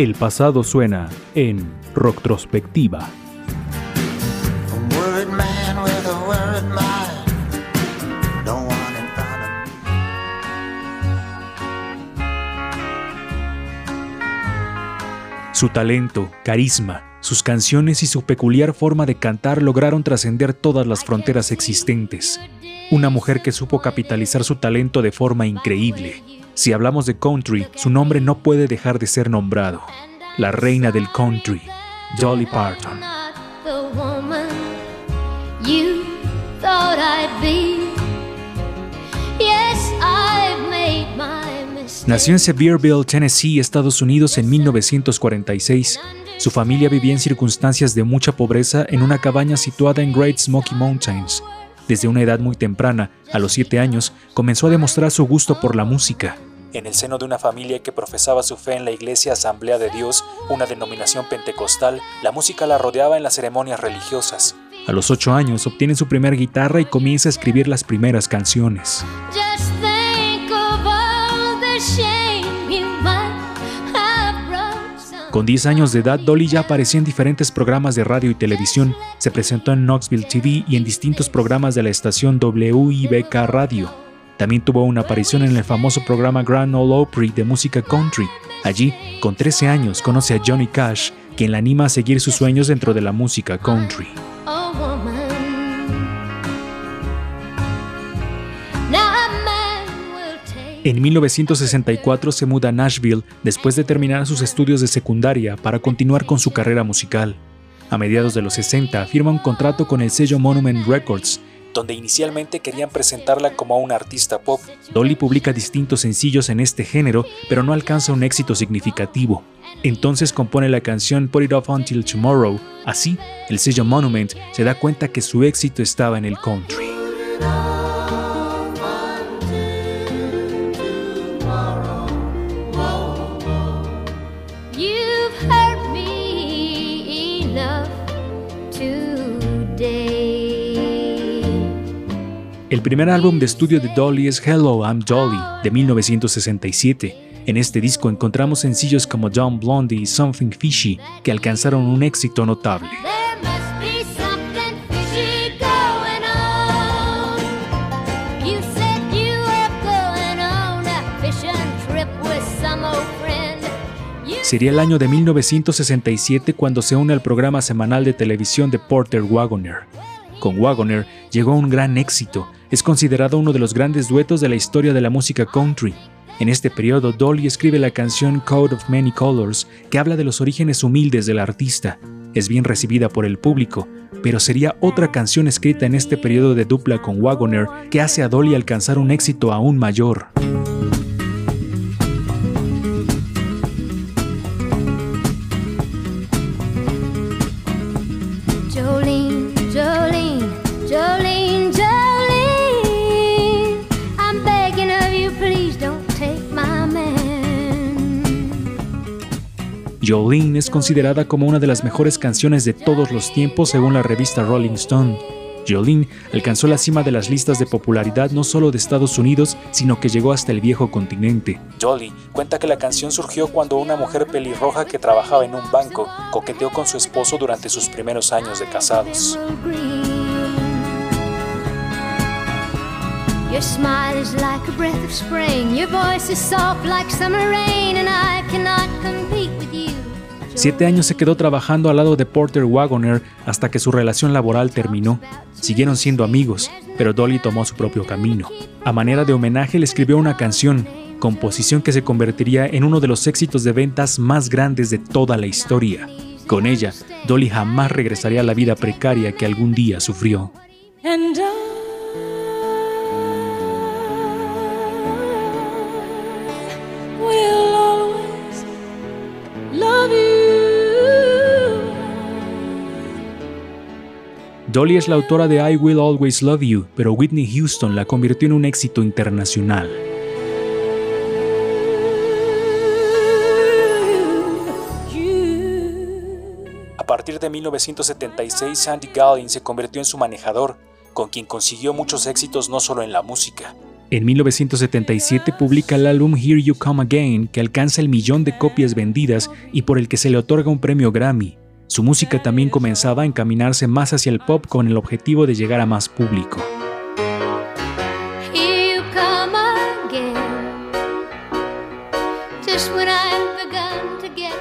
El pasado suena en Rocktrospectiva. Su talento, carisma, sus canciones y su peculiar forma de cantar lograron trascender todas las fronteras existentes. Una mujer que supo capitalizar su talento de forma increíble. Si hablamos de country, su nombre no puede dejar de ser nombrado. La reina del country, Dolly Parton. Nació en Sevierville, Tennessee, Estados Unidos en 1946. Su familia vivía en circunstancias de mucha pobreza en una cabaña situada en Great Smoky Mountains. Desde una edad muy temprana, a los 7 años, comenzó a demostrar su gusto por la música. En el seno de una familia que profesaba su fe en la Iglesia Asamblea de Dios, una denominación pentecostal, la música la rodeaba en las ceremonias religiosas. A los 8 años obtiene su primer guitarra y comienza a escribir las primeras canciones. Con 10 años de edad, Dolly ya apareció en diferentes programas de radio y televisión. Se presentó en Knoxville TV y en distintos programas de la estación WIBK Radio. También tuvo una aparición en el famoso programa Grand Ole Opry de música country. Allí, con 13 años, conoce a Johnny Cash, quien la anima a seguir sus sueños dentro de la música country. En 1964 se muda a Nashville después de terminar sus estudios de secundaria para continuar con su carrera musical. A mediados de los 60 firma un contrato con el sello Monument Records, donde inicialmente querían presentarla como una artista pop. Dolly publica distintos sencillos en este género, pero no alcanza un éxito significativo. Entonces compone la canción Put It Off Until Tomorrow. Así, el sello Monument se da cuenta que su éxito estaba en el country. El primer álbum de estudio de Dolly es Hello, I'm Dolly, de 1967. En este disco encontramos sencillos como Dumb Blondie y Something Fishy, que alcanzaron un éxito notable. Sería el año de 1967 cuando se une al programa semanal de televisión de Porter Wagoner. Con Wagoner llegó un gran éxito. Es considerado uno de los grandes duetos de la historia de la música country. En este periodo, Dolly escribe la canción Code of Many Colors, que habla de los orígenes humildes del artista. Es bien recibida por el público, pero sería otra canción escrita en este periodo de dupla con Wagoner que hace a Dolly alcanzar un éxito aún mayor. Jolene es considerada como una de las mejores canciones de todos los tiempos según la revista Rolling Stone. Jolene alcanzó la cima de las listas de popularidad no solo de Estados Unidos, sino que llegó hasta el viejo continente. Jolly cuenta que la canción surgió cuando una mujer pelirroja que trabajaba en un banco coqueteó con su esposo durante sus primeros años de casados. Siete años se quedó trabajando al lado de Porter Wagoner hasta que su relación laboral terminó. Siguieron siendo amigos, pero Dolly tomó su propio camino. A manera de homenaje le escribió una canción, composición que se convertiría en uno de los éxitos de ventas más grandes de toda la historia. Con ella, Dolly jamás regresaría a la vida precaria que algún día sufrió. Dolly es la autora de I Will Always Love You, pero Whitney Houston la convirtió en un éxito internacional. A partir de 1976, Sandy Gallin se convirtió en su manejador, con quien consiguió muchos éxitos no solo en la música. En 1977 publica el álbum Here You Come Again, que alcanza el millón de copias vendidas y por el que se le otorga un premio Grammy. Su música también comenzaba a encaminarse más hacia el pop con el objetivo de llegar a más público.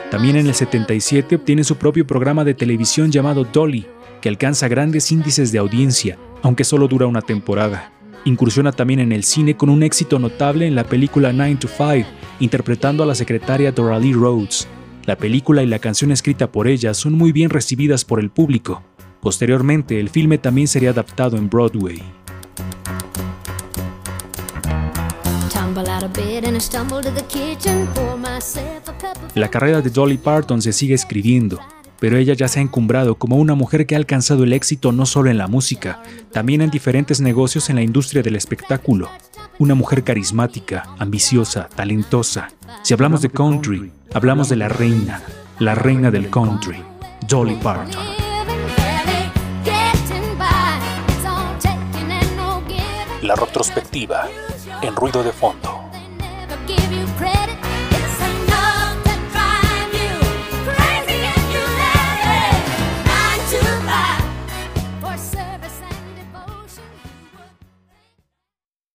También en el 77 obtiene su propio programa de televisión llamado Dolly, que alcanza grandes índices de audiencia, aunque solo dura una temporada. Incursiona también en el cine con un éxito notable en la película 9 to 5, interpretando a la secretaria Doralee Rhodes. La película y la canción escrita por ella son muy bien recibidas por el público. Posteriormente, el filme también sería adaptado en Broadway. La carrera de Dolly Parton se sigue escribiendo, pero ella ya se ha encumbrado como una mujer que ha alcanzado el éxito no solo en la música, también en diferentes negocios en la industria del espectáculo. Una mujer carismática, ambiciosa, talentosa. Si hablamos de country, hablamos de la reina, la reina del country, Dolly Parton. La retrospectiva, en ruido de fondo.